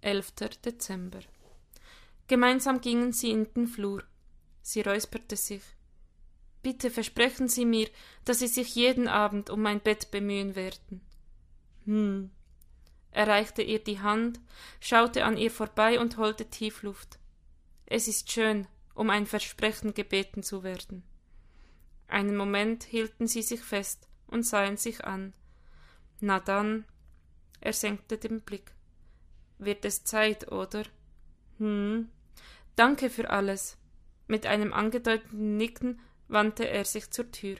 11. Dezember. Gemeinsam gingen sie in den Flur. Sie räusperte sich. Bitte versprechen Sie mir, dass Sie sich jeden Abend um mein Bett bemühen werden. Hm. Er reichte ihr die Hand, schaute an ihr vorbei und holte Tiefluft. Es ist schön, um ein Versprechen gebeten zu werden. Einen Moment hielten sie sich fest und sahen sich an. Na dann. Er senkte den Blick. Wird es Zeit, oder? Hm. Danke für alles. Mit einem angedeuteten Nicken wandte er sich zur Tür.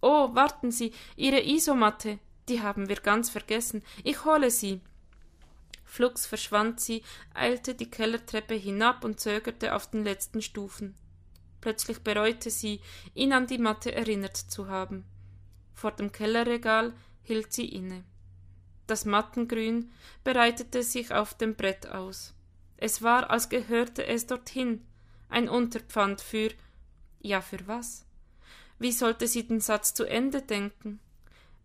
Oh, warten Sie, Ihre Isomatte. Die haben wir ganz vergessen. Ich hole sie. Flugs verschwand sie, eilte die Kellertreppe hinab und zögerte auf den letzten Stufen. Plötzlich bereute sie, ihn an die Matte erinnert zu haben. Vor dem Kellerregal hielt sie inne. Das Mattengrün breitete sich auf dem Brett aus. Es war, als gehörte es dorthin, ein Unterpfand für ja für was? Wie sollte sie den Satz zu Ende denken?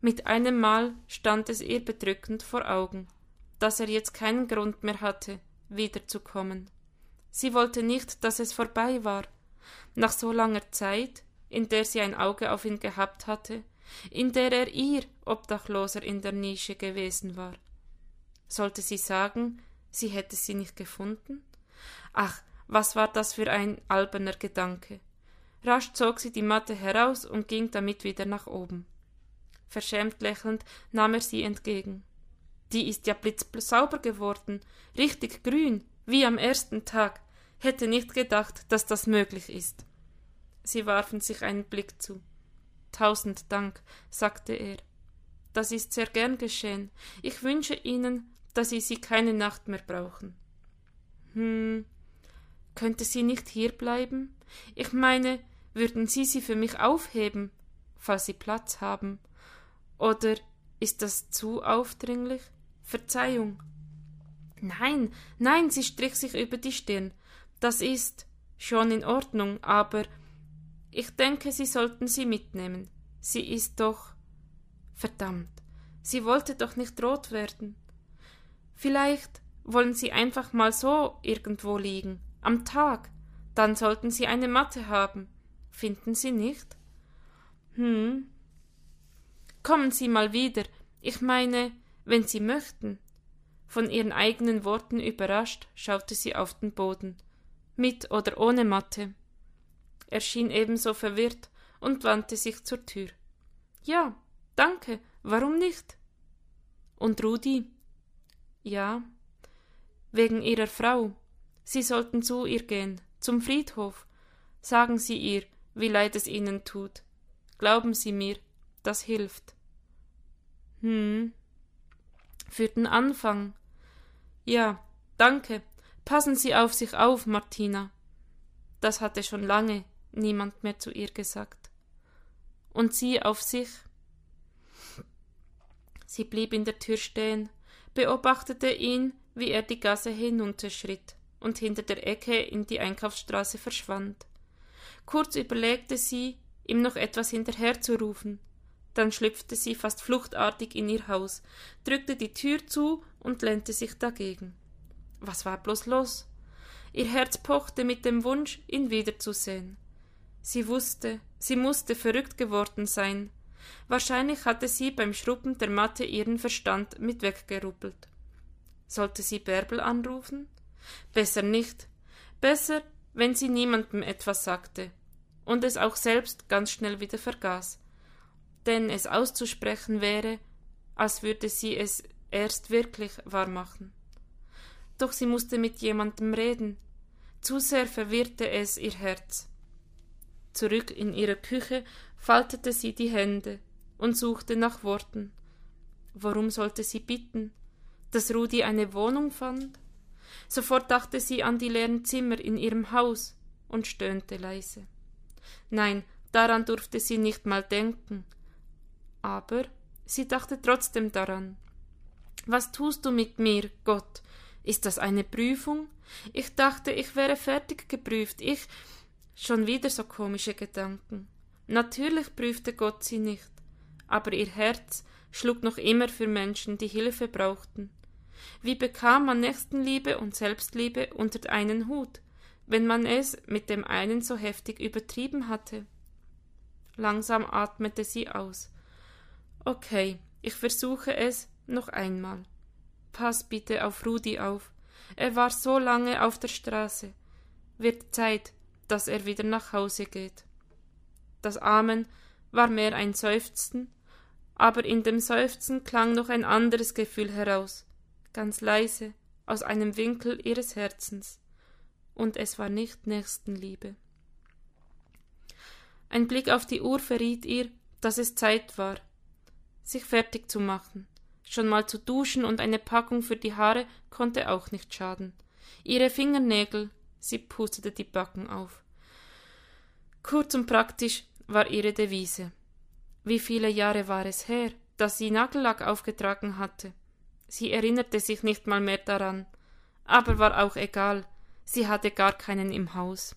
Mit einem Mal stand es ihr bedrückend vor Augen, dass er jetzt keinen Grund mehr hatte, wiederzukommen. Sie wollte nicht, dass es vorbei war. Nach so langer Zeit, in der sie ein Auge auf ihn gehabt hatte, in der er ihr Obdachloser in der Nische gewesen war. Sollte sie sagen, sie hätte sie nicht gefunden? Ach, was war das für ein alberner Gedanke? Rasch zog sie die Matte heraus und ging damit wieder nach oben. Verschämt lächelnd nahm er sie entgegen. Die ist ja blitzsauber geworden, richtig grün, wie am ersten Tag. Hätte nicht gedacht, dass das möglich ist. Sie warfen sich einen Blick zu. Tausend Dank, sagte er. Das ist sehr gern geschehen. Ich wünsche Ihnen, dass Sie sie keine Nacht mehr brauchen. Hm, könnte sie nicht hier bleiben? Ich meine, würden Sie sie für mich aufheben, falls Sie Platz haben? Oder ist das zu aufdringlich? Verzeihung. Nein, nein, sie strich sich über die Stirn. Das ist schon in Ordnung, aber ich denke, Sie sollten sie mitnehmen. Sie ist doch. Verdammt, sie wollte doch nicht rot werden. Vielleicht wollen Sie einfach mal so irgendwo liegen, am Tag. Dann sollten Sie eine Matte haben. Finden Sie nicht? Hm. Kommen Sie mal wieder. Ich meine, wenn Sie möchten. Von ihren eigenen Worten überrascht, schaute sie auf den Boden. Mit oder ohne Matte. Er schien ebenso verwirrt und wandte sich zur Tür. Ja, danke, warum nicht? Und Rudi? Ja, wegen ihrer Frau. Sie sollten zu ihr gehen, zum Friedhof. Sagen Sie ihr, wie leid es Ihnen tut. Glauben Sie mir, das hilft. Hm. Für den Anfang. Ja, danke. Passen Sie auf sich auf, Martina. Das hatte schon lange niemand mehr zu ihr gesagt. Und sie auf sich? Sie blieb in der Tür stehen, beobachtete ihn, wie er die Gasse hinunterschritt und hinter der Ecke in die Einkaufsstraße verschwand. Kurz überlegte sie, ihm noch etwas hinterherzurufen, dann schlüpfte sie fast fluchtartig in ihr Haus, drückte die Tür zu und lehnte sich dagegen. Was war bloß los? Ihr Herz pochte mit dem Wunsch, ihn wiederzusehen. Sie wusste, sie musste verrückt geworden sein. Wahrscheinlich hatte sie beim Schrubben der Matte ihren Verstand mit weggeruppelt. Sollte sie Bärbel anrufen? Besser nicht. Besser, wenn sie niemandem etwas sagte und es auch selbst ganz schnell wieder vergaß. Denn es auszusprechen wäre, als würde sie es erst wirklich wahrmachen. Doch sie musste mit jemandem reden. Zu sehr verwirrte es ihr Herz. Zurück in ihrer Küche faltete sie die Hände und suchte nach Worten. Warum sollte sie bitten? Dass Rudi eine Wohnung fand? Sofort dachte sie an die leeren Zimmer in ihrem Haus und stöhnte leise. Nein, daran durfte sie nicht mal denken. Aber sie dachte trotzdem daran. Was tust du mit mir, Gott? Ist das eine Prüfung? Ich dachte, ich wäre fertig geprüft. Ich. Schon wieder so komische Gedanken. Natürlich prüfte Gott sie nicht, aber ihr Herz schlug noch immer für Menschen, die Hilfe brauchten. Wie bekam man Nächstenliebe und Selbstliebe unter einen Hut, wenn man es mit dem einen so heftig übertrieben hatte? Langsam atmete sie aus. Okay, ich versuche es noch einmal. Pass bitte auf Rudi auf. Er war so lange auf der Straße. Wird Zeit, dass er wieder nach Hause geht. Das Amen war mehr ein Seufzen, aber in dem Seufzen klang noch ein anderes Gefühl heraus, ganz leise, aus einem Winkel ihres Herzens, und es war nicht Nächstenliebe. Ein Blick auf die Uhr verriet ihr, dass es Zeit war, sich fertig zu machen. Schon mal zu duschen und eine Packung für die Haare konnte auch nicht schaden. Ihre Fingernägel, sie pustete die Backen auf. Kurz und praktisch war ihre Devise. Wie viele Jahre war es her, dass sie Nagellack aufgetragen hatte? Sie erinnerte sich nicht mal mehr daran. Aber war auch egal, sie hatte gar keinen im Haus.